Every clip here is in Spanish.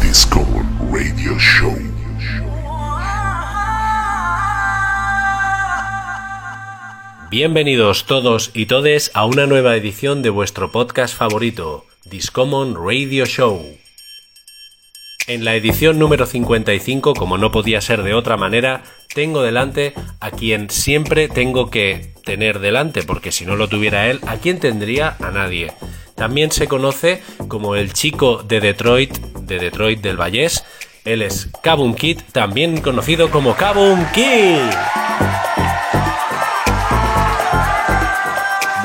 Discommon Radio Show. Bienvenidos todos y todes a una nueva edición de vuestro podcast favorito, Discommon Radio Show. En la edición número 55, como no podía ser de otra manera, tengo delante a quien siempre tengo que tener delante, porque si no lo tuviera él, ¿a quién tendría? A nadie. También se conoce como el chico de Detroit, de Detroit del Vallés. Él es Kabum Kid, también conocido como Kabum Kid.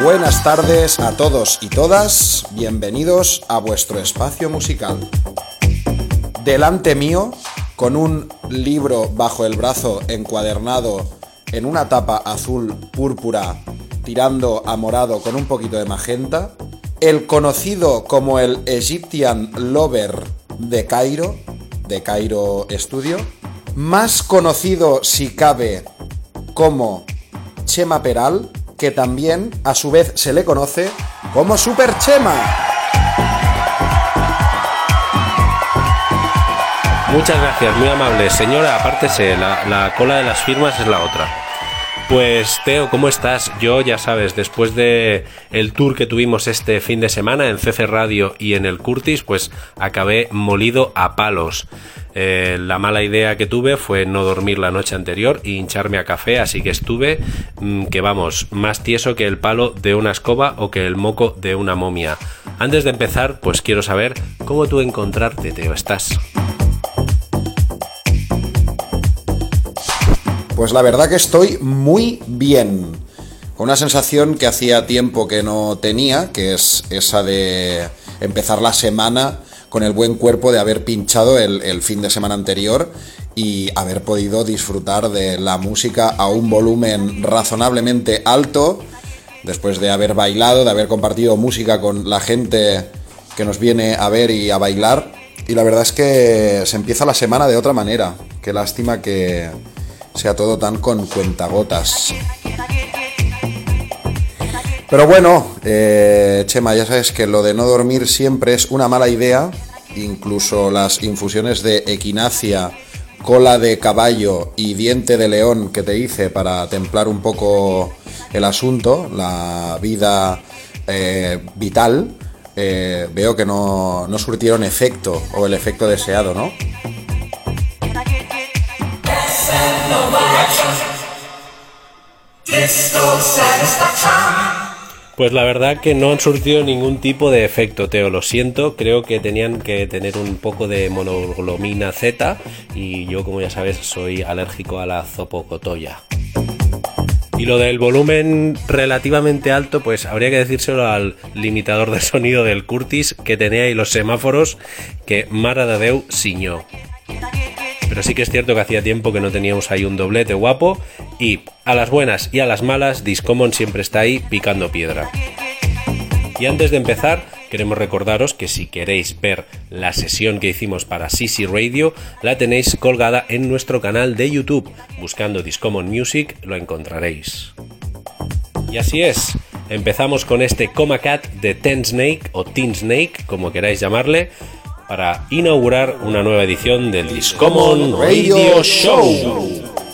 Buenas tardes a todos y todas, bienvenidos a vuestro espacio musical. Delante mío, con un libro bajo el brazo encuadernado en una tapa azul púrpura tirando a morado con un poquito de magenta, el conocido como el Egyptian Lover de Cairo, de Cairo Studio, más conocido si cabe como Chema Peral, que también a su vez se le conoce como Super Chema. Muchas gracias, muy amable. Señora, apártese, la, la cola de las firmas es la otra. Pues Teo, ¿cómo estás? Yo ya sabes, después de el tour que tuvimos este fin de semana en CC Radio y en el Curtis, pues acabé molido a palos. Eh, la mala idea que tuve fue no dormir la noche anterior y hincharme a café, así que estuve, mm, que vamos, más tieso que el palo de una escoba o que el moco de una momia. Antes de empezar, pues quiero saber cómo tú encontrarte, Teo, estás. Pues la verdad que estoy muy bien. Con una sensación que hacía tiempo que no tenía, que es esa de empezar la semana con el buen cuerpo de haber pinchado el, el, fin de semana anterior y haber podido disfrutar de la música a un volumen razonablemente alto, después de haber bailado, de haber compartido música con la gente que nos viene a ver y a bailar. Y la verdad es que se empieza la semana de otra manera. Qué lástima que sea todo tan con cuentagotas. Pero bueno, eh, Chema, ya sabes que lo de no dormir siempre es una mala idea. Incluso las infusiones de equinacia, cola de caballo y diente de león que te hice para templar un poco el asunto, la vida eh, vital, eh, veo que no, no surtieron efecto o el efecto deseado, ¿no? Pues la verdad que no han surtido ningún tipo de efecto, Teo, lo siento, creo que tenían que tener un poco de monoglomina Z y yo como ya sabes soy alérgico a la zopocotoya. Y lo del volumen relativamente alto, pues habría que decírselo al limitador de sonido del Curtis que tenía ahí los semáforos que Mara de Deu ciñó. Pero sí que es cierto que hacía tiempo que no teníamos ahí un doblete guapo y a las buenas y a las malas, Discommon siempre está ahí picando piedra. Y antes de empezar, queremos recordaros que si queréis ver la sesión que hicimos para CC Radio, la tenéis colgada en nuestro canal de YouTube. Buscando Discommon Music lo encontraréis. Y así es, empezamos con este Coma Cat de Ten Snake o Teen Snake, como queráis llamarle, para inaugurar una nueva edición del Discommon Radio Show.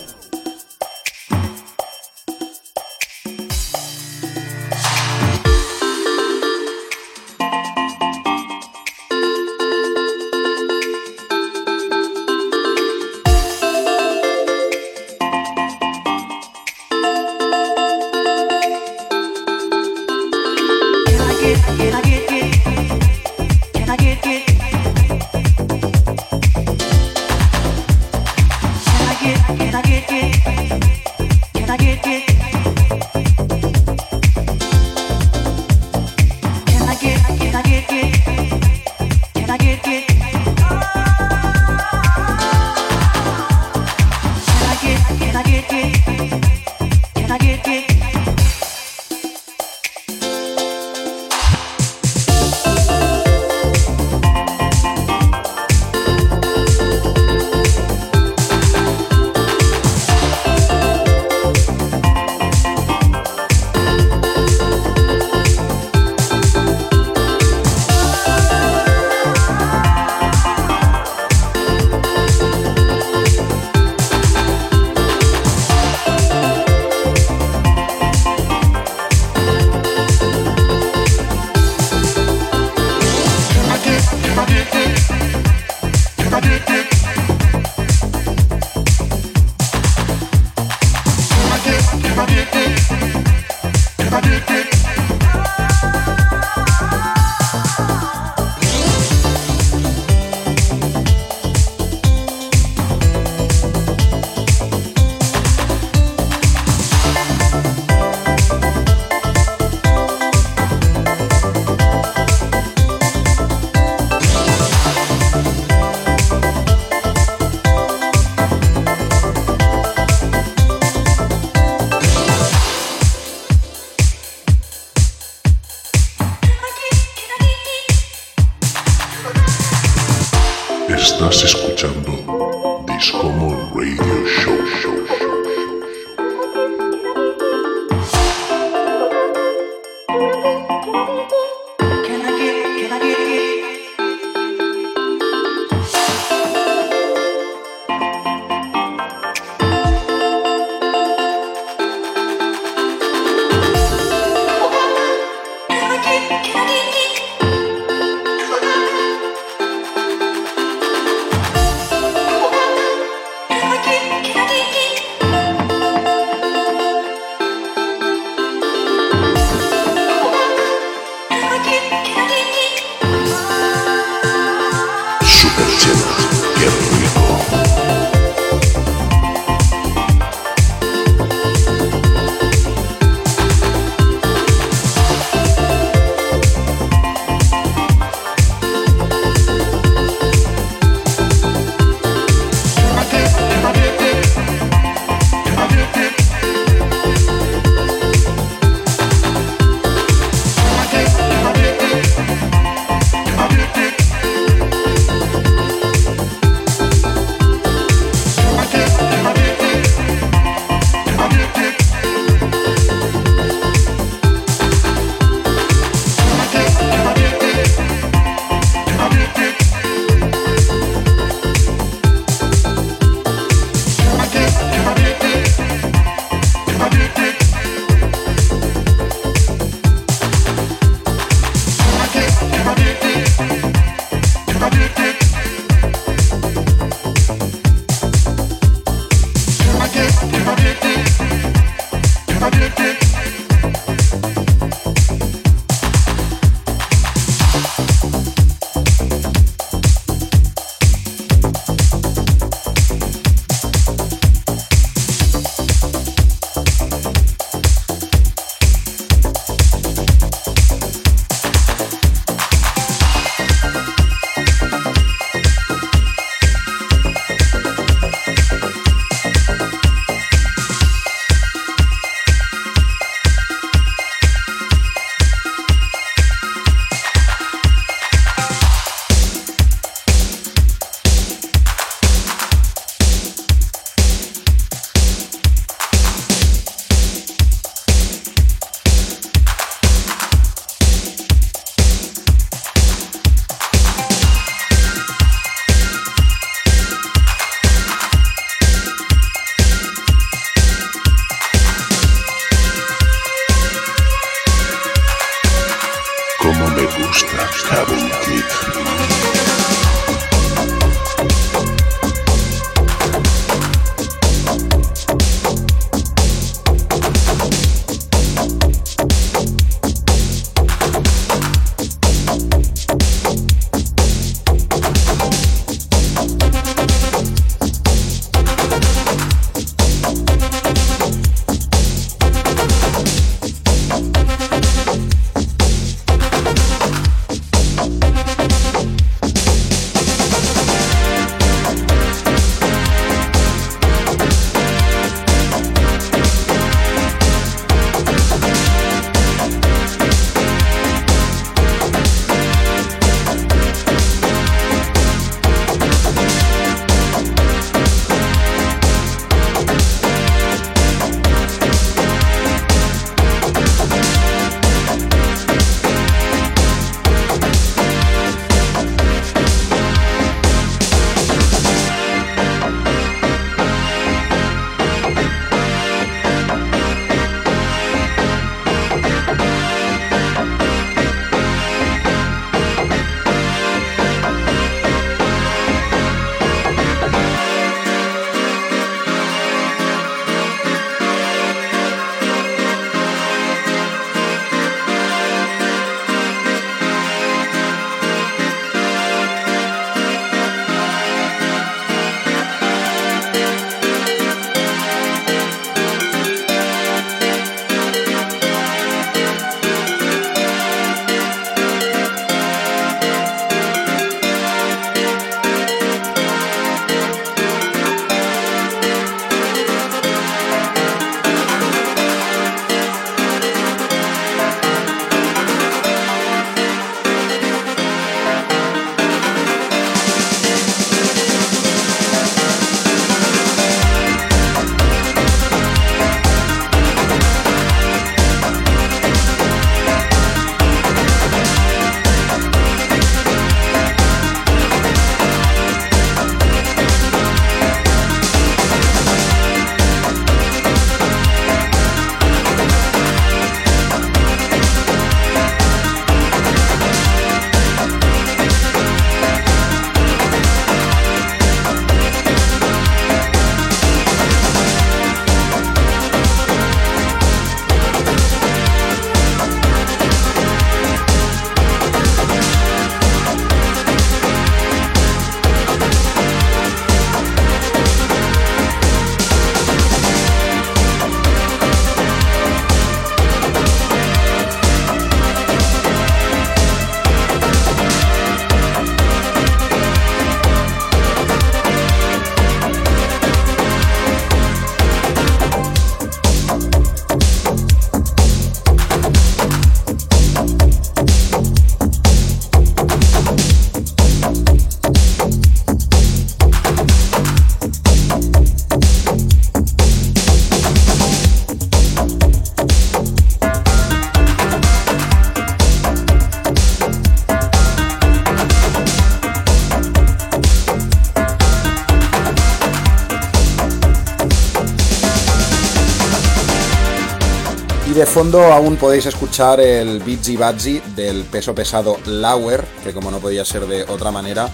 Fondo aún podéis escuchar el Bitsy Batsy del peso pesado Lauer, que como no podía ser de otra manera,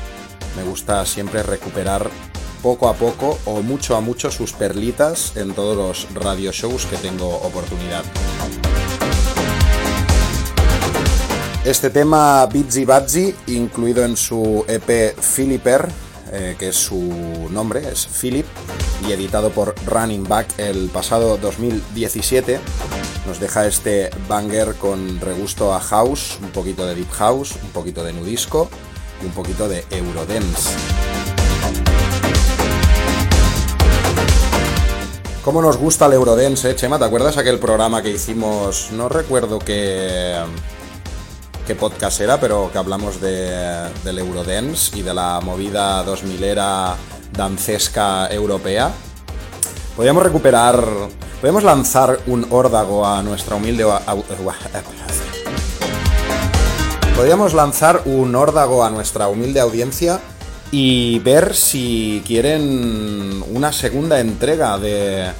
me gusta siempre recuperar poco a poco o mucho a mucho sus perlitas en todos los radio shows que tengo oportunidad. Este tema Bitsy Batsy, incluido en su EP Philipper, eh, que es su nombre, es Philip, y editado por Running Back el pasado 2017, nos deja este banger con regusto a house, un poquito de deep house, un poquito de nudisco y un poquito de eurodance. ¿Cómo nos gusta el Eurodance, eh, Chema? ¿Te acuerdas aquel programa que hicimos? No recuerdo qué, podcast era, pero que hablamos de, del Eurodance y de la movida 2000era dancesca europea. Podríamos recuperar... Podemos lanzar un órdago a nuestra humilde... Podríamos lanzar un órdago a nuestra humilde audiencia y ver si quieren una segunda entrega de,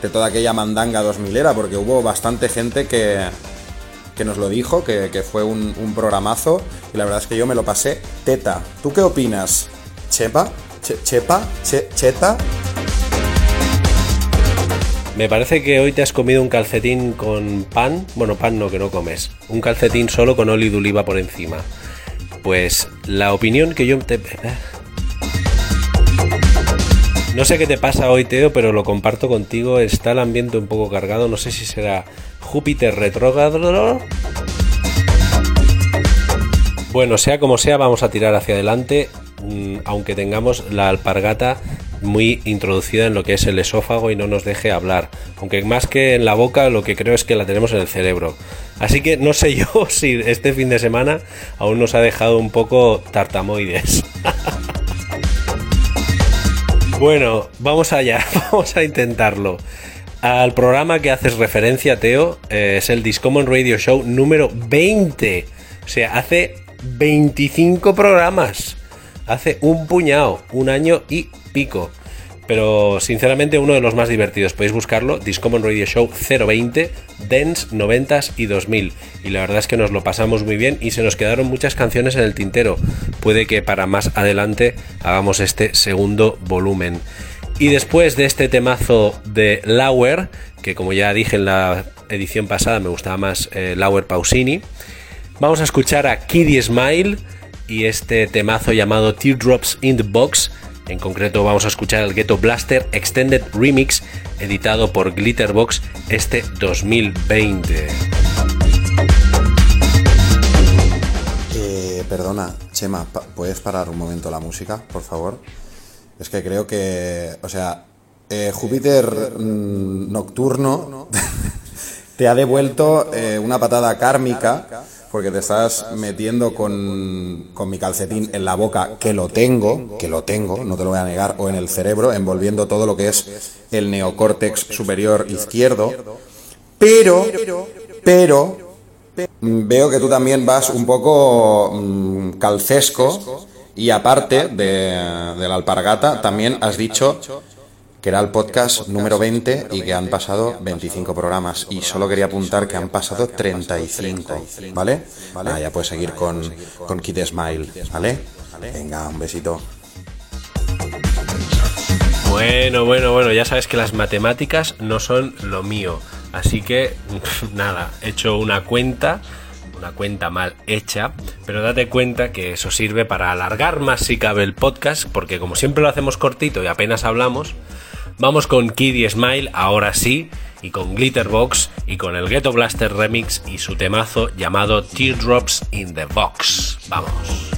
de toda aquella mandanga 2000 era, porque hubo bastante gente que, que nos lo dijo, que, que fue un, un, programazo, y la verdad es que yo me lo pasé teta. ¿Tú qué opinas? ¿Chepa? Che, ¿Chepa? Che, ¿Cheta? Me parece que hoy te has comido un calcetín con pan. Bueno, pan no, que no comes. Un calcetín solo con óleo de oliva por encima. Pues la opinión que yo te... No sé qué te pasa hoy, Teo, pero lo comparto contigo. Está el ambiente un poco cargado. No sé si será Júpiter retrógrado. Bueno, sea como sea, vamos a tirar hacia adelante. Aunque tengamos la alpargata muy introducida en lo que es el esófago y no nos deje hablar. Aunque más que en la boca, lo que creo es que la tenemos en el cerebro. Así que no sé yo si este fin de semana aún nos ha dejado un poco tartamoides. bueno, vamos allá, vamos a intentarlo. Al programa que haces referencia, Teo, eh, es el Discommon Radio Show número 20. O sea, hace 25 programas. Hace un puñado, un año y pico. Pero sinceramente uno de los más divertidos. Podéis buscarlo, Discommon Radio Show 020, Dance 90s y 2000. Y la verdad es que nos lo pasamos muy bien y se nos quedaron muchas canciones en el tintero. Puede que para más adelante hagamos este segundo volumen. Y después de este temazo de Lauer, que como ya dije en la edición pasada me gustaba más eh, Lauer Pausini, vamos a escuchar a Kiddy Smile y este temazo llamado Teardrops in the Box. En concreto vamos a escuchar el Ghetto Blaster Extended Remix editado por Glitterbox este 2020. Eh, perdona, Chema, ¿puedes parar un momento la música, por favor? Es que creo que, o sea, eh, Júpiter mmm, nocturno te ha devuelto eh, una patada kármica porque te estás metiendo con, con, mi calcetín en la boca, que lo tengo, que lo tengo, no te lo voy a negar, o en el cerebro, envolviendo todo lo que es el neocórtex superior izquierdo. Pero, pero, veo que tú también vas un poco mmm, calcesco y aparte de la alpargata, también has dicho que era el podcast número 20 y que han pasado 25 programas. Y solo quería apuntar que han pasado 35, ¿vale? Ah, ya puedes seguir con, con Kid Smile, ¿vale? Venga, un besito. Bueno, bueno, bueno, ya sabes que las matemáticas no son lo mío. Así que, nada, he hecho una cuenta una cuenta mal hecha, pero date cuenta que eso sirve para alargar más si cabe el podcast, porque como siempre lo hacemos cortito y apenas hablamos, vamos con Kiddy Smile, ahora sí, y con Glitterbox, y con el Ghetto Blaster Remix y su temazo llamado Teardrops in the Box. Vamos.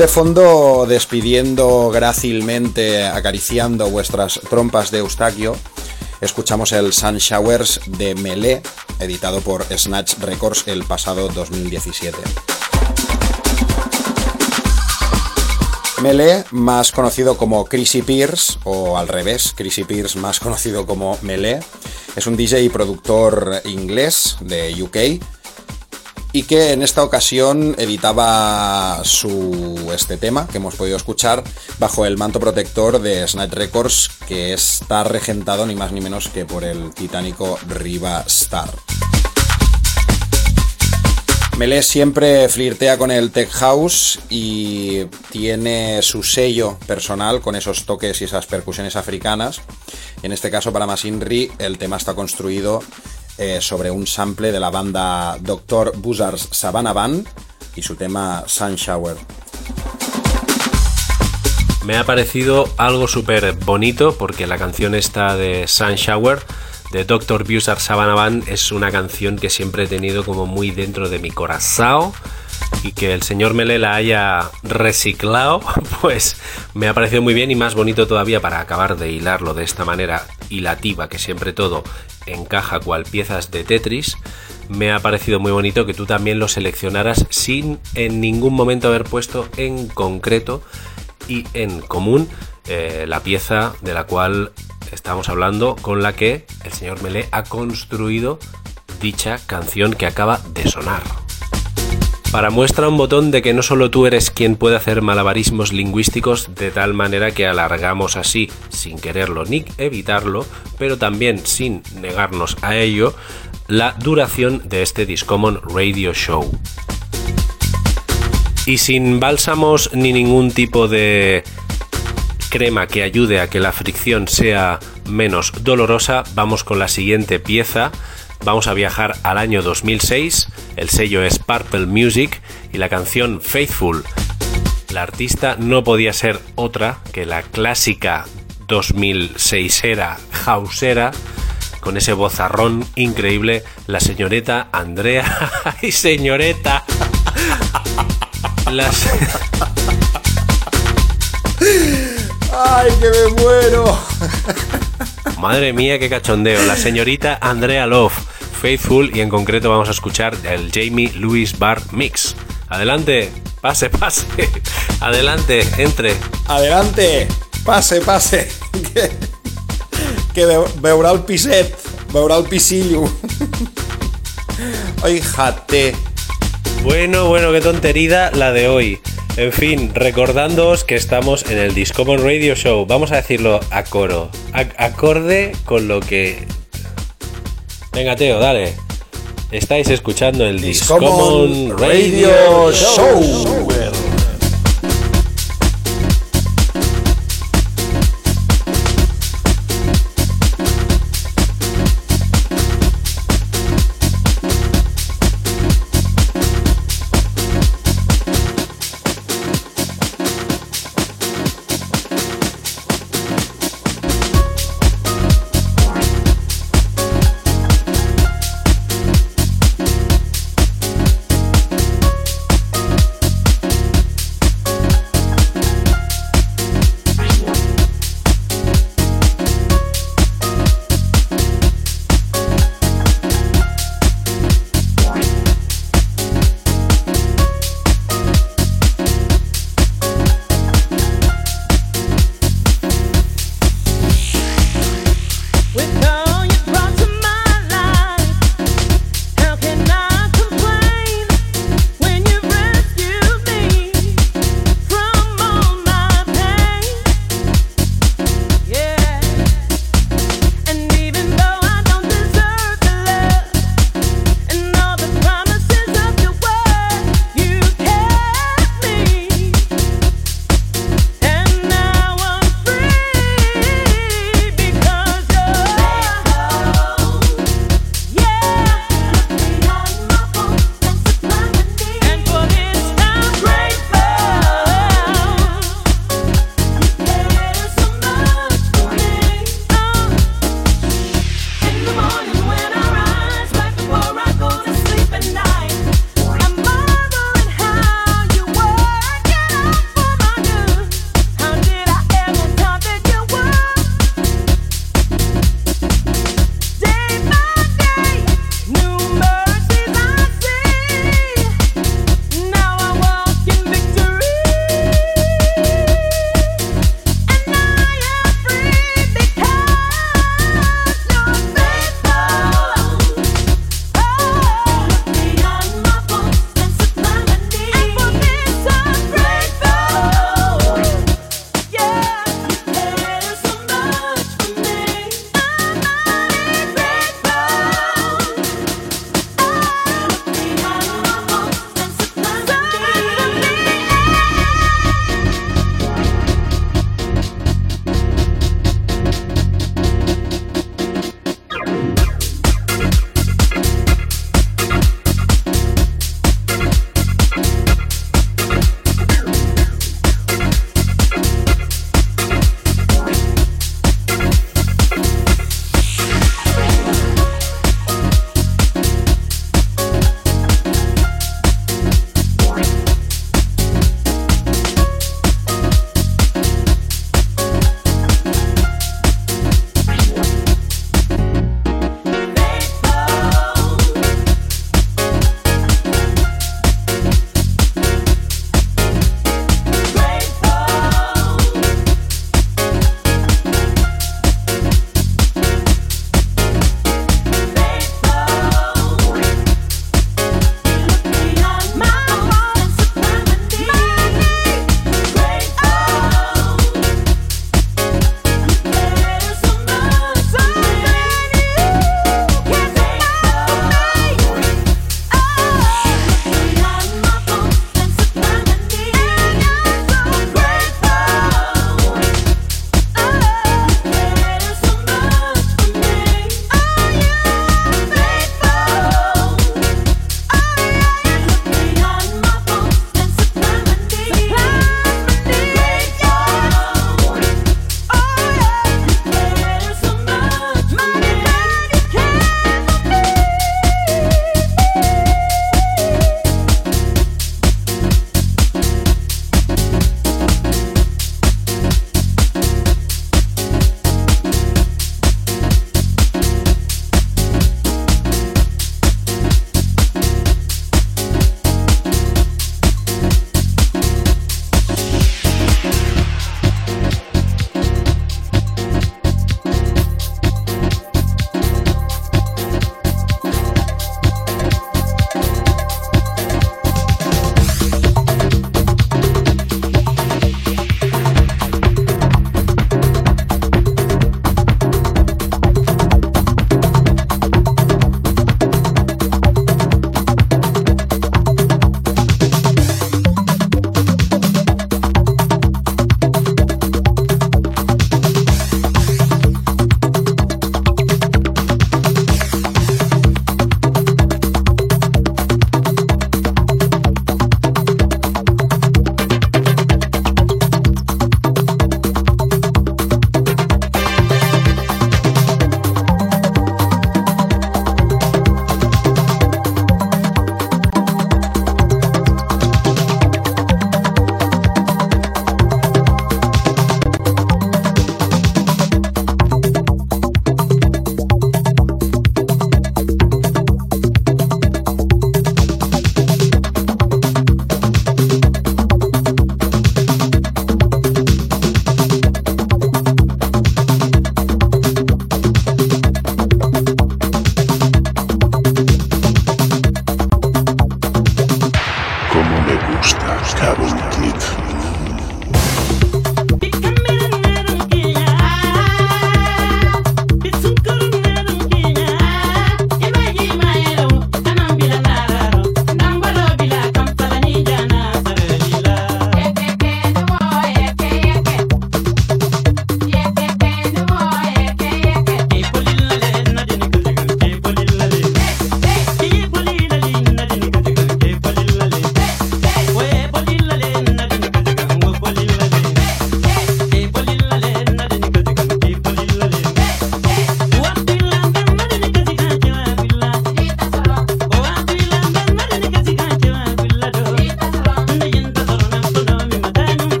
De fondo, despidiendo grácilmente, acariciando vuestras trompas de Eustaquio, escuchamos el Sun Showers de Melee, editado por Snatch Records el pasado 2017. Melee, más conocido como Chrissy Pierce, o al revés, Chrissy Pierce más conocido como Melee, es un DJ y productor inglés de UK y que en esta ocasión editaba su este tema que hemos podido escuchar bajo el manto protector de Snatch Records que está regentado ni más ni menos que por el titánico Riva Star. Melee siempre flirtea con el tech house y tiene su sello personal con esos toques y esas percusiones africanas. En este caso para Masinri el tema está construido eh, sobre un sample de la banda Dr. Buzzards Savannah Band y su tema Sun Shower. Me ha parecido algo súper bonito porque la canción esta de Sun Shower de Dr. Buzzards Savannah Band es una canción que siempre he tenido como muy dentro de mi corazón y que el señor Mele la haya reciclado, pues me ha parecido muy bien y más bonito todavía para acabar de hilarlo de esta manera hilativa que siempre todo encaja cual piezas de Tetris, me ha parecido muy bonito que tú también lo seleccionaras sin en ningún momento haber puesto en concreto y en común eh, la pieza de la cual estamos hablando con la que el señor Melé ha construido dicha canción que acaba de sonar. Para muestra un botón de que no solo tú eres quien puede hacer malabarismos lingüísticos de tal manera que alargamos así, sin quererlo ni evitarlo, pero también sin negarnos a ello, la duración de este Discommon Radio Show. Y sin bálsamos ni ningún tipo de crema que ayude a que la fricción sea menos dolorosa, vamos con la siguiente pieza Vamos a viajar al año 2006, el sello es Purple Music y la canción Faithful. La artista no podía ser otra que la clásica 2006era hausera con ese vozarrón increíble, la señorita Andrea y señorita. Las... ¡Ay, que me muero! Madre mía, qué cachondeo. La señorita Andrea Love, Faithful y en concreto vamos a escuchar el Jamie Louis Bar Mix. Adelante, pase, pase. Adelante, entre. Adelante, pase, pase. Que, que el piset, veurà el pisillo. Ay, jate. Bueno, bueno, qué tontería la de hoy. En fin, recordándoos que estamos en el Discommon Radio Show. Vamos a decirlo a coro. acorde con lo que. Venga, Teo, dale. Estáis escuchando el Discommon, Radio, Show.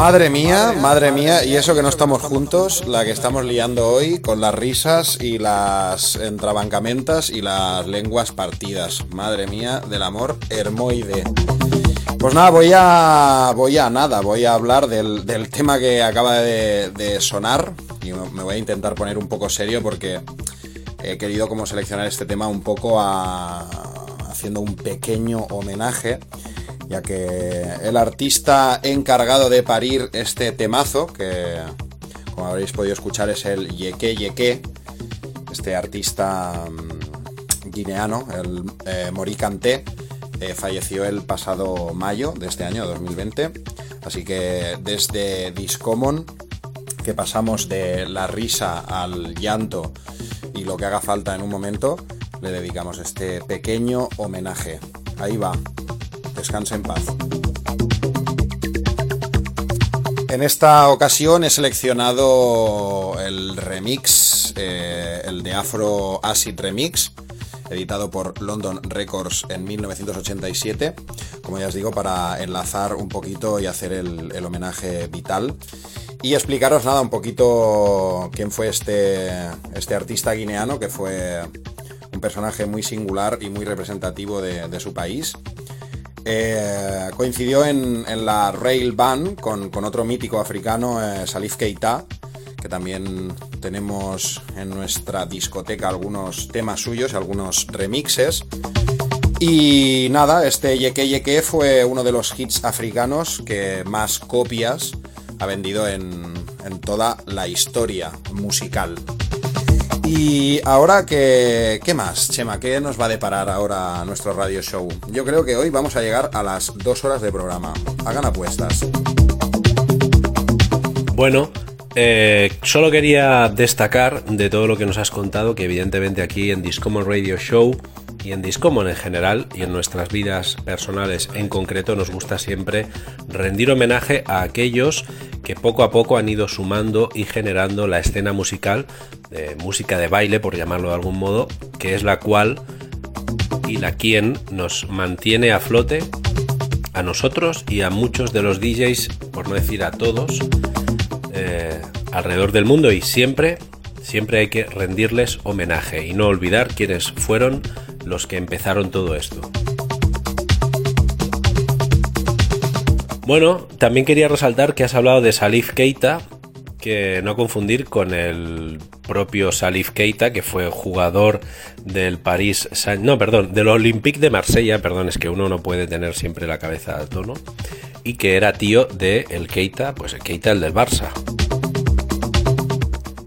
Madre mía, madre mía, y eso que no estamos juntos, la que estamos liando hoy con las risas y las entrabancamentas y las lenguas partidas. Madre mía, del amor hermoide. Pues nada, voy a. Voy a nada, voy a hablar del, tema que acaba de, sonar. Y me voy a intentar poner un poco serio porque he querido como seleccionar este tema un poco haciendo un pequeño homenaje ya que el artista encargado de parir este temazo, que como habréis podido escuchar es el Yeke Yeke, este artista mm, guineano, el eh, Mori eh, falleció el pasado mayo de este año, 2020. Así que desde Discommon, que pasamos de la risa al llanto y lo que haga falta en un momento, le dedicamos este pequeño homenaje. Ahí va. Descanse en paz. En esta ocasión he seleccionado el remix, eh, el de Afro Acid Remix, editado por London Records en 1987, como ya os digo, para enlazar un poquito y hacer el, el homenaje vital. Y explicaros nada, un poquito quién fue este, este artista guineano, que fue un personaje muy singular y muy representativo de su país. Eh, coincidió en, la Rail Band con, otro mítico africano, eh, Salif Keita, que también tenemos en nuestra discoteca algunos temas suyos, algunos remixes. Y nada, este Yeke Yeke fue uno de los hits africanos que más copias ha vendido en, toda la historia musical. Y ahora, ¿qué, ¿qué más, Chema? ¿Qué nos va a deparar ahora nuestro radio show? Yo creo que hoy vamos a llegar a las dos horas de programa. Hagan apuestas. Bueno, eh, solo quería destacar de todo lo que nos has contado que evidentemente aquí en Discommon Radio Show y en Discommon en general y en nuestras vidas personales en concreto nos gusta siempre rendir homenaje a aquellos que poco a poco han ido sumando y generando la escena musical, música de baile por llamarlo de algún modo, que es la cual y la quien nos mantiene a flote a nosotros y a muchos de los DJs, por no decir a todos, eh, alrededor del mundo y siempre, siempre hay que rendirles homenaje y no olvidar quiénes fueron los que empezaron todo esto. Bueno, también quería resaltar que has hablado de Salif Keita, que no confundir con el propio Salif Keita, que fue jugador del París, no, perdón, del Olympique de Marsella, perdón, es que uno no puede tener siempre la cabeza a tono, y que era tío de el Keita, pues el Keita el del Barça.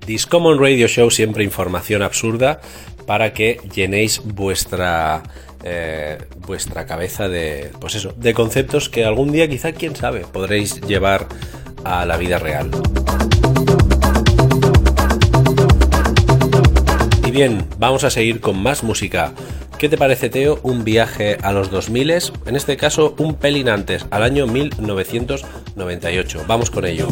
Discommon Radio Show siempre información absurda para que llenéis vuestra eh, vuestra cabeza de pues eso, de conceptos que algún día quizá quién sabe podréis llevar a la vida real. Y bien, vamos a seguir con más música. ¿Qué te parece, Teo? Un viaje a los 2000, en este caso un pelín antes, al año 1998. Vamos con ello.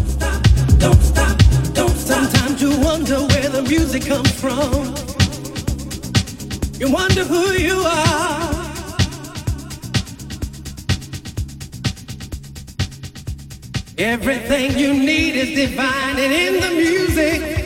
Everything you need is divine and in the music.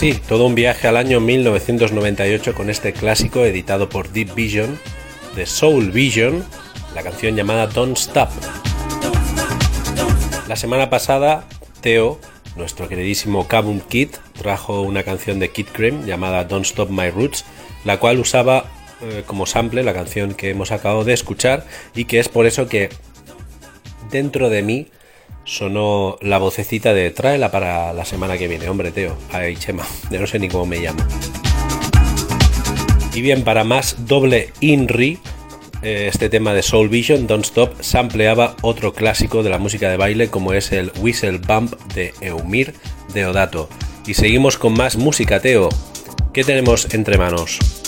Sí, todo un viaje al año 1998 con este clásico editado por Deep Vision, de Soul Vision, la canción llamada Don't Stop. La semana pasada, Theo, nuestro queridísimo Kabum Kid, trajo una canción de Kid Cream llamada Don't Stop My Roots, la cual usaba eh, como sample la canción que hemos acabado de escuchar y que es por eso que dentro de mí sonó la vocecita de tráela para la semana que viene. Hombre, Teo, ay, Chema, ya no sé ni cómo me llamo. Y bien, para más doble INRI, eh, este tema de Soul Vision, Don't Stop, sampleaba otro clásico de la música de baile como es el Whistle Bump de Eumir Deodato. Y seguimos con más música, Teo. ¿Qué tenemos entre manos?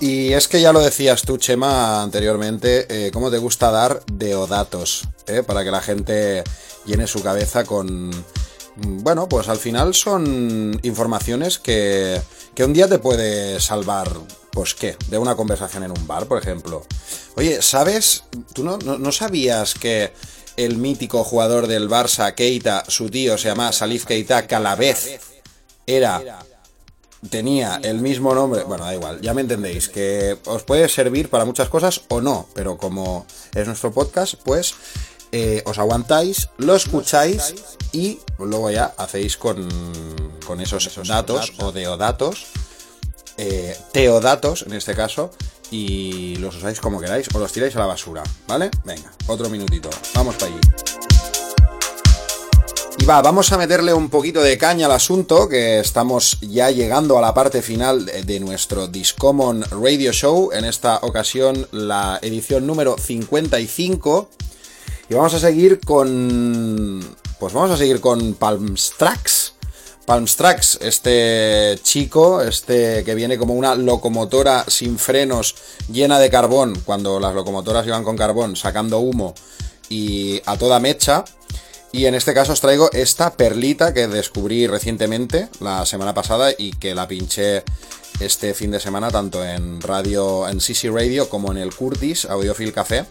Y es que ya lo decías tú, Chema, anteriormente, eh, cómo te gusta dar deodatos, eh, para que la gente llene su cabeza con... Mm, bueno, pues al final son informaciones que, que un día te puede salvar, pues qué, de una conversación en un bar, por ejemplo. Oye, ¿sabes? ¿Tú no, no, no sabías que el mítico jugador del Barça, Keita, su tío se llama Salif Keita, que a la vez era tenía el mismo nombre, bueno, da igual, ya me entendéis, que os puede servir para muchas cosas o no, pero como es nuestro podcast, pues eh, os aguantáis, lo escucháis y luego ya hacéis con, con esos datos o deodatos, eh, teodatos en este caso, y los usáis como queráis o los tiráis a la basura, ¿vale? Venga, otro minutito, vamos para allí. Y va, vamos a meterle un poquito de caña al asunto, que estamos ya llegando a la parte final de, nuestro Discommon Radio Show, en esta ocasión la edición número 55. Y vamos a seguir con... Pues vamos a seguir con Palmstrax. Palmstrax, este chico, este que viene como una locomotora sin frenos llena de carbón, cuando las locomotoras iban con carbón, sacando humo y a toda mecha. Y en este caso os traigo esta perlita que descubrí recientemente, la semana pasada, y que la pinché este fin de semana, tanto en radio, en CC Radio, como en el Curtis Audiophile Café.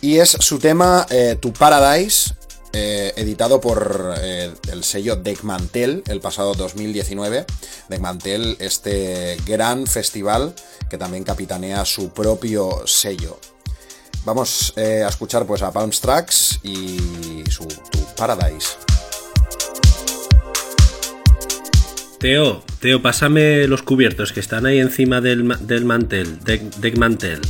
Y es su tema eh, To Paradise, eh, editado por eh, el sello Deckmantel el pasado 2019. Deckmantel, este gran festival que también capitanea su propio sello. Vamos eh, a escuchar pues a Palms Tracks y su Tu Paradise. Teo, Teo, pásame los cubiertos que están ahí encima del, del mantel, de, del mantel.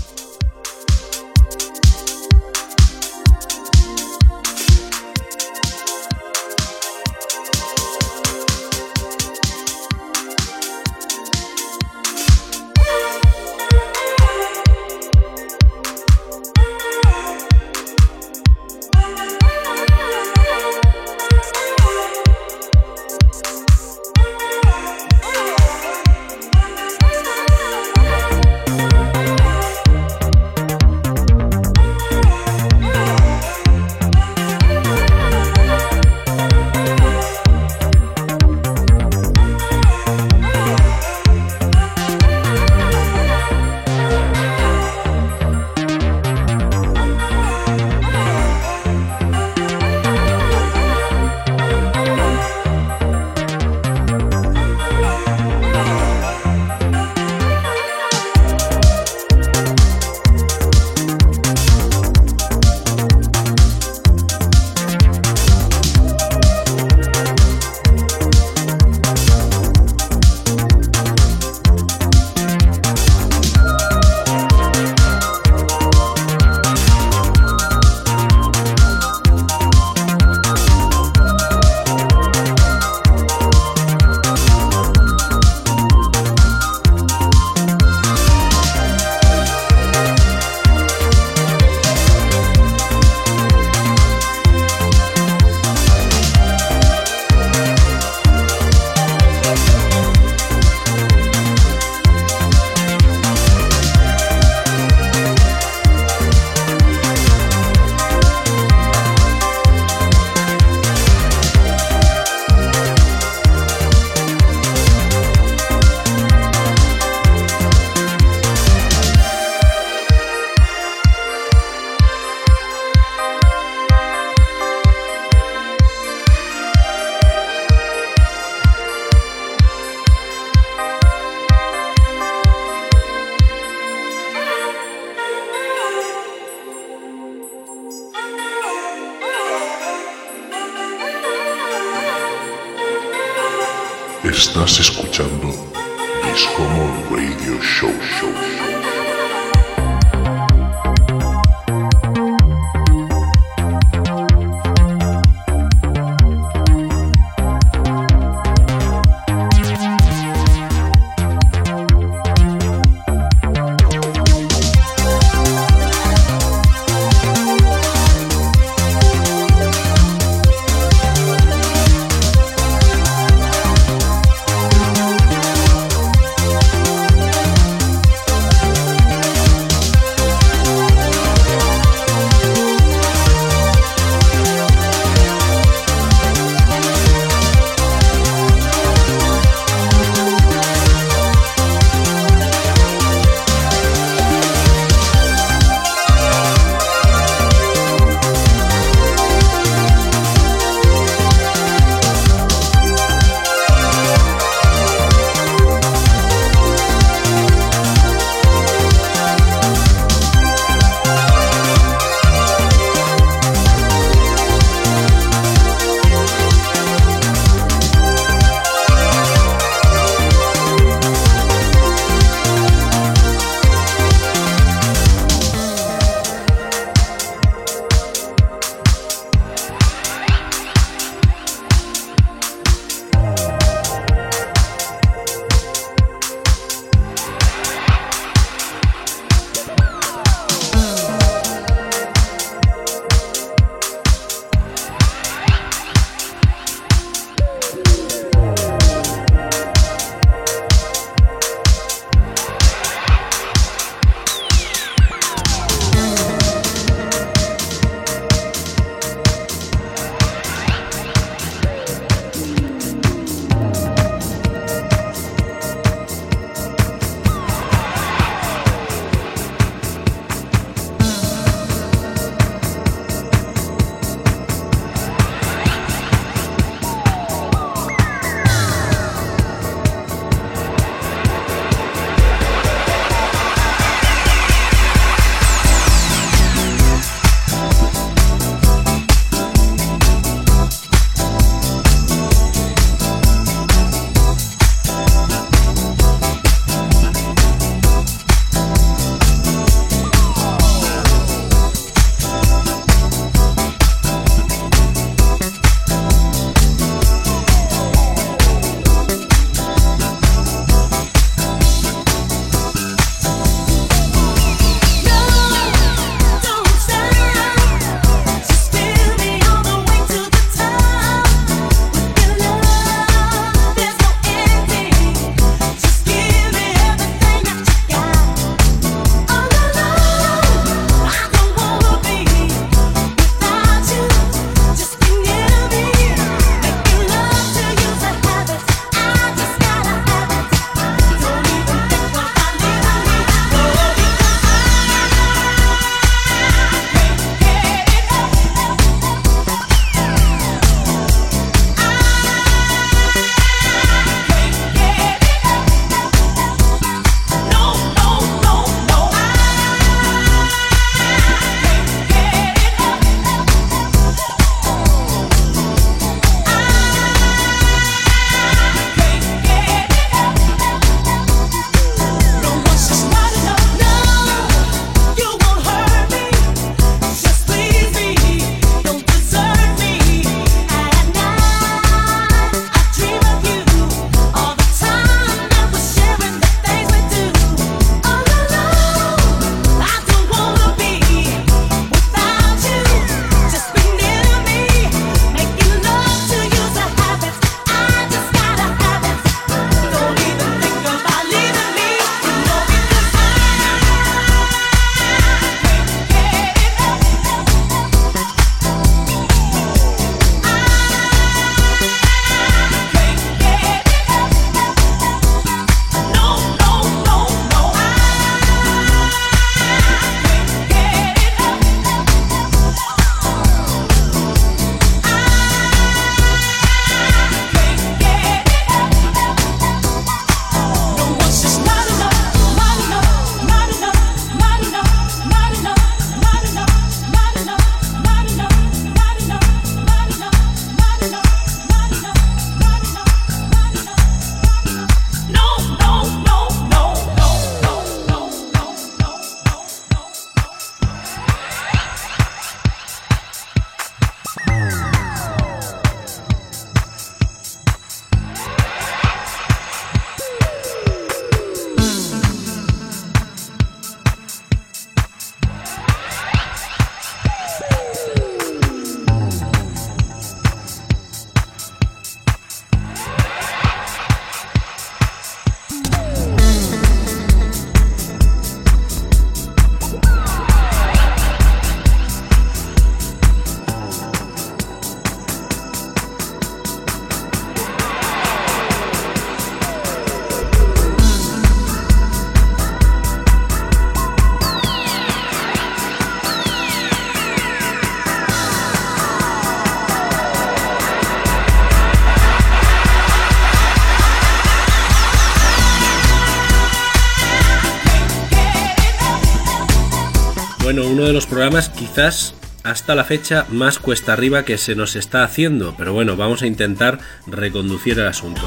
Bueno, uno de los programas quizás hasta la fecha más cuesta arriba que se nos está haciendo, pero bueno, vamos a intentar reconducir el asunto.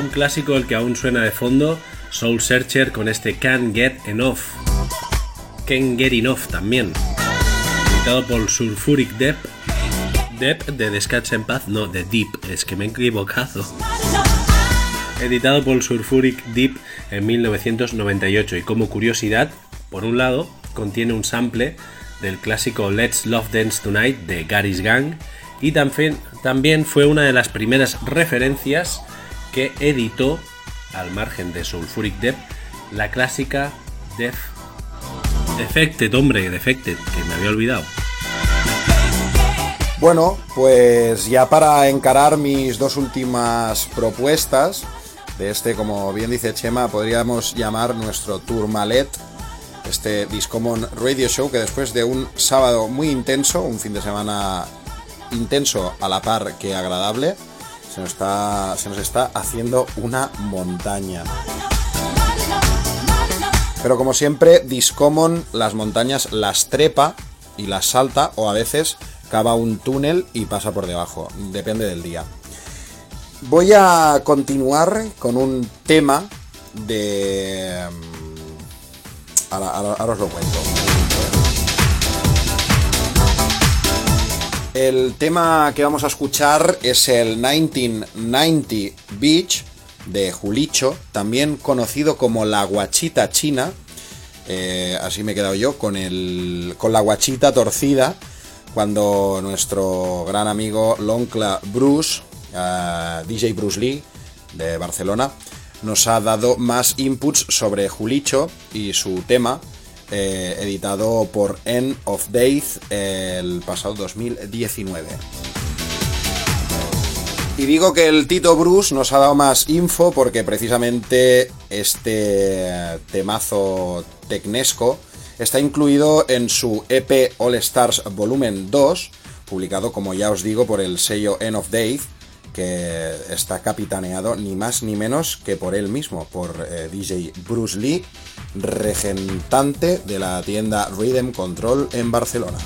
Un clásico el que aún suena de fondo, Soul Searcher con este Can't Get Enough. Can't Get Enough también. Editado por Sulfuric Deep. Deep de Descansa en Paz, no, de Deep, es que me he equivocado. Editado por Sulfuric Deep en 1998 y como curiosidad, por un lado, contiene un sample del clásico Let's Love Dance Tonight de Gary's Gang y también, también fue una de las primeras referencias que editó, al margen de Sulfuric Deep, la clásica Def Defected, hombre, Defected, que me había olvidado. Bueno, pues ya para encarar mis dos últimas propuestas de este, como bien dice Chema, podríamos llamar nuestro Tourmalet, este Discommon Radio Show, que después de un sábado muy intenso, un fin de semana intenso a la par que agradable, se nos está, se nos está haciendo una montaña. Pero como siempre, Discommon las montañas las trepa y las salta o a veces cava un túnel y pasa por debajo, depende del día. Voy a continuar con un tema de... Ahora, os lo cuento. El tema que vamos a escuchar es el 1990 Beach de Julicho, también conocido como la guachita china. Eh, así me he quedado yo con, el, con la guachita torcida cuando nuestro gran amigo Loncla Bruce, eh, DJ Bruce Lee de Barcelona, nos ha dado más inputs sobre Julicho y su tema, eh, editado por End of Days el pasado 2019. Y digo que el Tito Bruce nos ha dado más info porque precisamente este temazo tecnesco está incluido en su EP All Stars Volumen 2, publicado como ya os digo por el sello End of Days, que está capitaneado ni más ni menos que por él mismo, por eh, DJ Bruce Lee, regentante de la tienda Rhythm Control en Barcelona.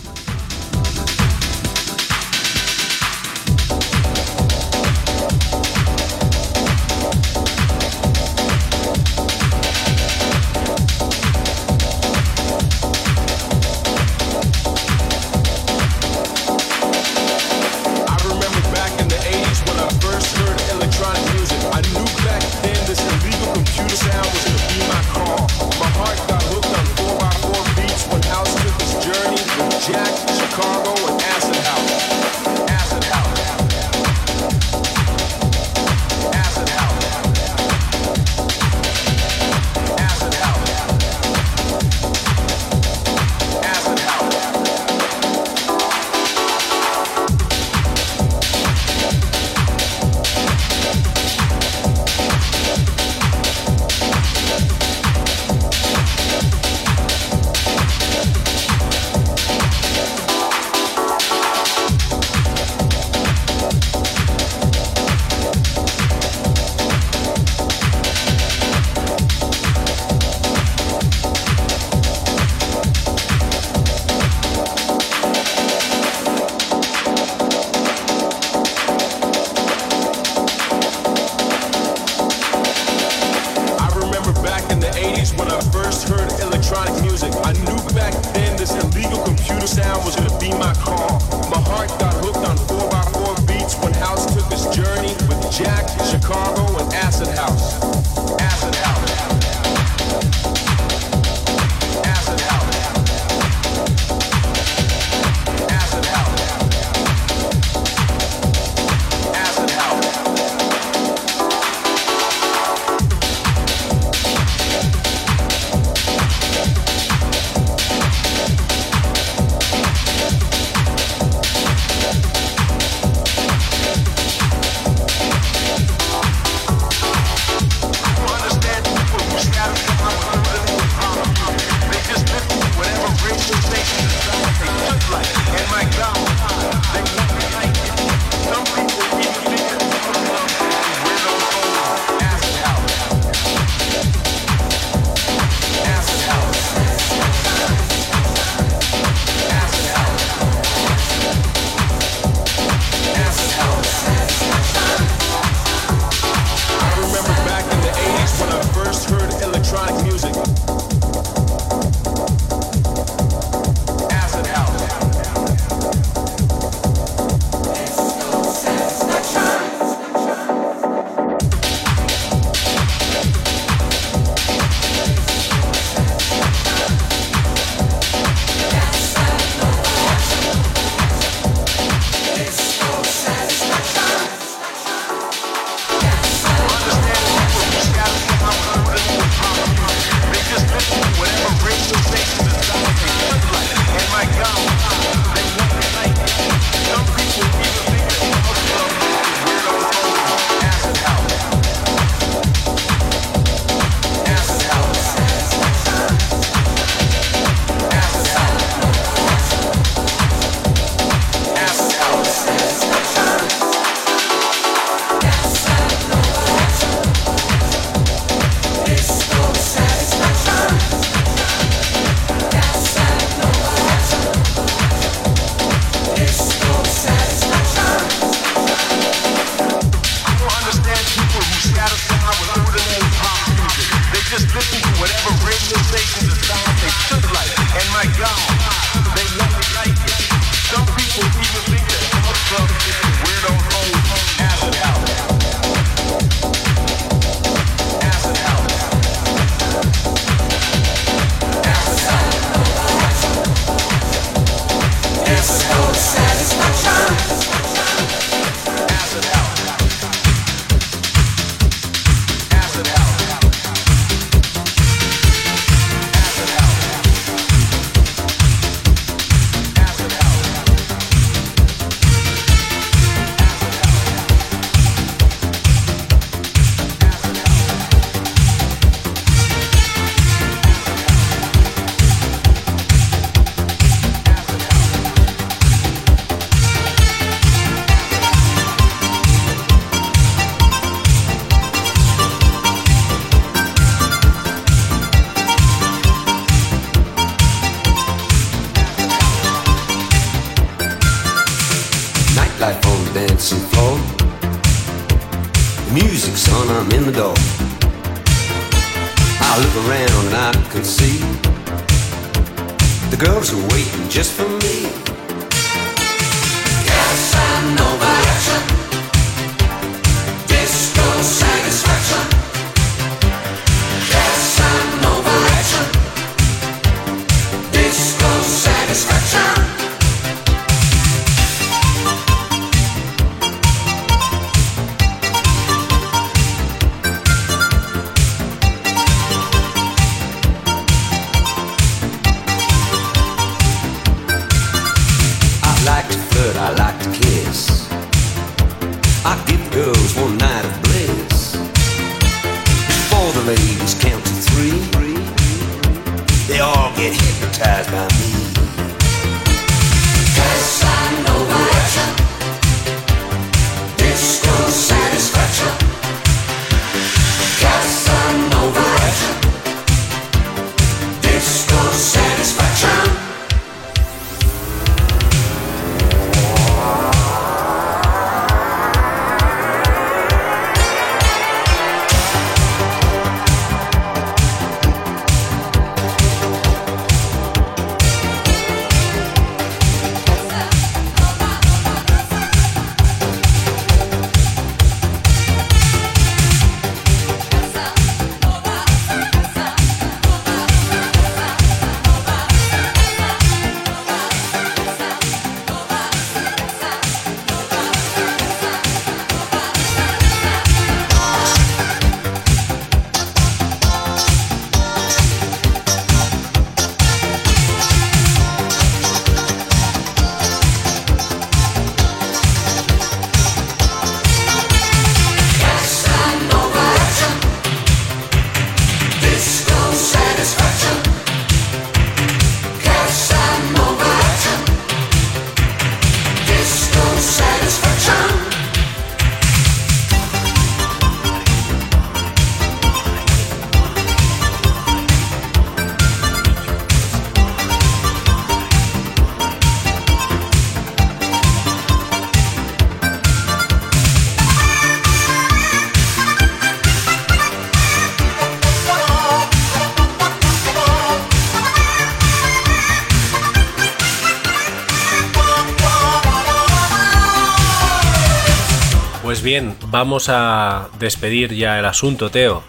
Bien, vamos a despedir ya el asunto, Teo.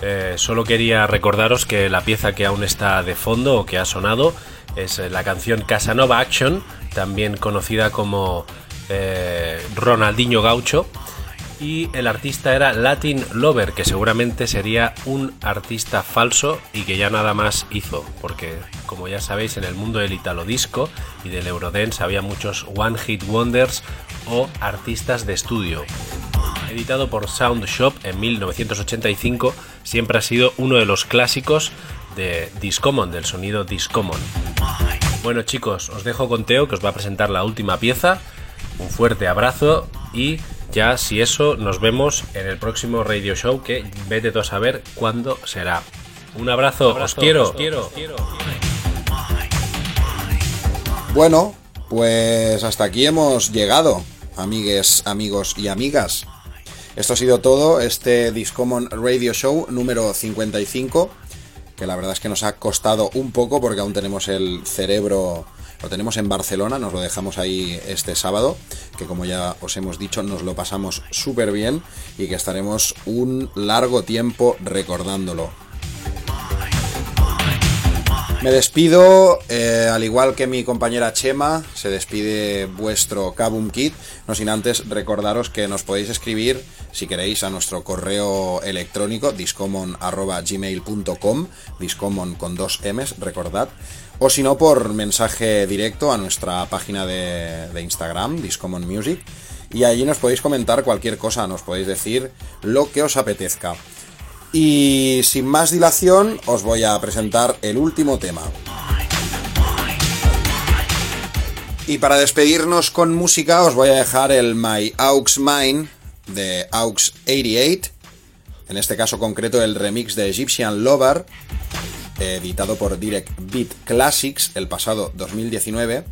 Eh, solo quería recordaros que la pieza que aún está de fondo o que ha sonado es eh, la canción Casanova Action, también conocida como eh, Ronaldinho Gaucho. Y el artista era Latin Lover, que seguramente sería un artista falso y que ya nada más hizo, porque como ya sabéis en el mundo del italo disco y del eurodance había muchos one hit wonders o artistas de estudio editado por Sound Shop en 1985, siempre ha sido uno de los clásicos de Discommon, del sonido Discommon. Bueno chicos, os dejo con Teo que os va a presentar la última pieza. Un fuerte abrazo y ya si eso nos vemos en el próximo radio show que vete tú a saber cuándo será. Un abrazo, os quiero. Os quiero. Bueno, pues hasta aquí hemos llegado, amigues, amigos y amigas. Esto ha sido todo, este Discommon Radio Show número 55, que la verdad es que nos ha costado un poco porque aún tenemos el cerebro, lo tenemos en Barcelona, nos lo dejamos ahí este sábado, que como ya os hemos dicho nos lo pasamos súper bien y que estaremos un largo tiempo recordándolo. Me despido, eh, al igual que mi compañera Chema, se despide vuestro Kabum Kit, no sin antes recordaros que nos podéis escribir, si queréis, a nuestro correo electrónico discommon.gmail.com, discommon con dos M's, recordad, o si no, por mensaje directo a nuestra página de, Instagram, Discommon Music, y allí nos podéis comentar cualquier cosa, nos podéis decir lo que os apetezca. Y sin más dilación, os voy a presentar el último tema. Y para despedirnos con música, os voy a dejar el My Aux Mine de Aux 88, en este caso concreto el remix de Egyptian Lover, editado por Direct Beat Classics el pasado 2019.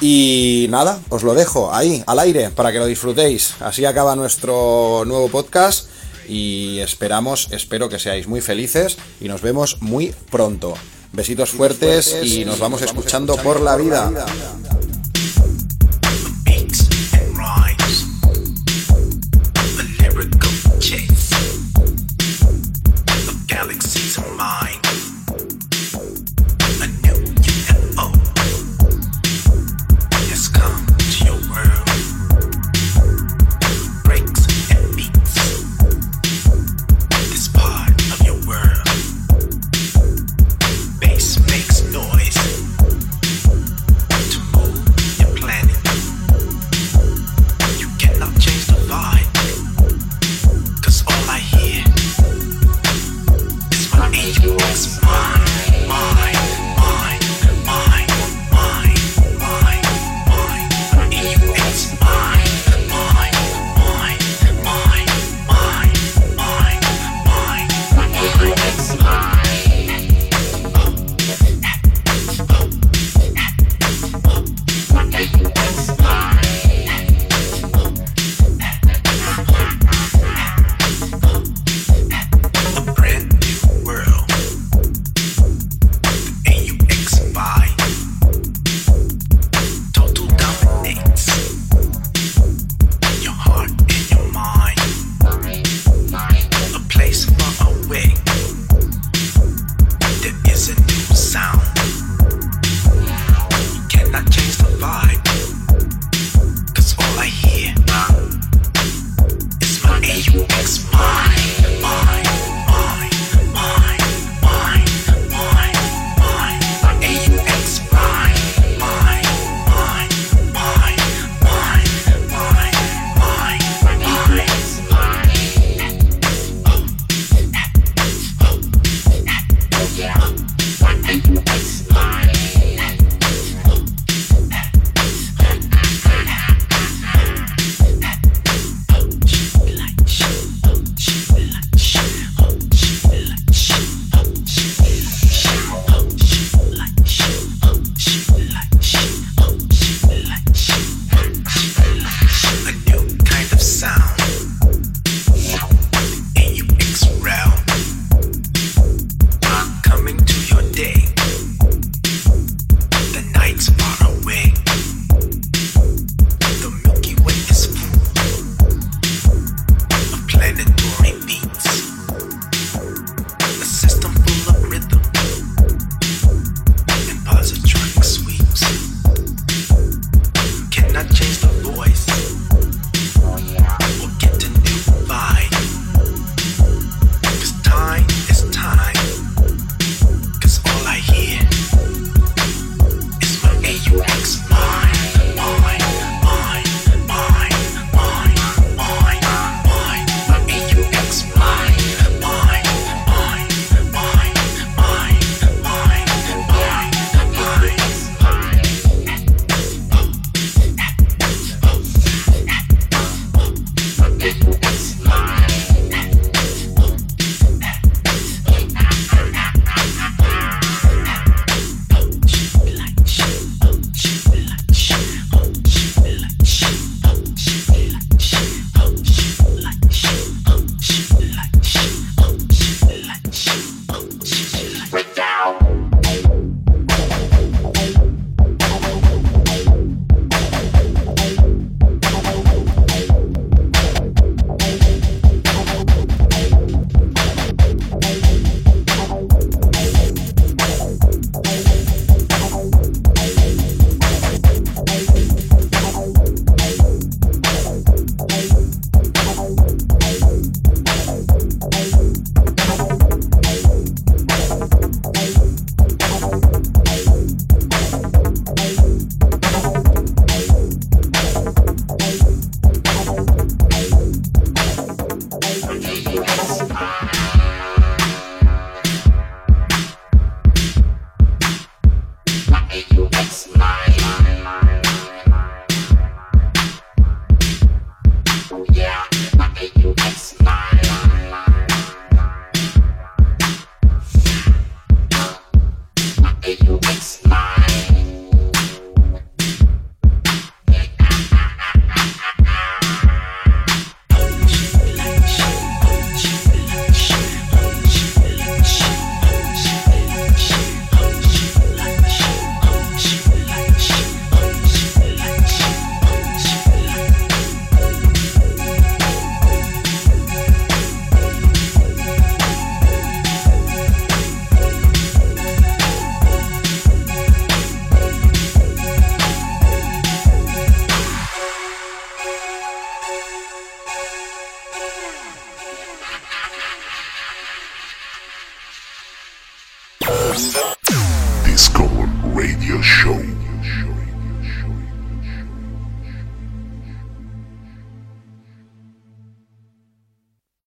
Y nada, os lo dejo ahí, al aire, para que lo disfrutéis. Así acaba nuestro nuevo podcast y esperamos, espero que seáis muy felices y nos vemos muy pronto. Besitos fuertes y nos vamos escuchando por la vida.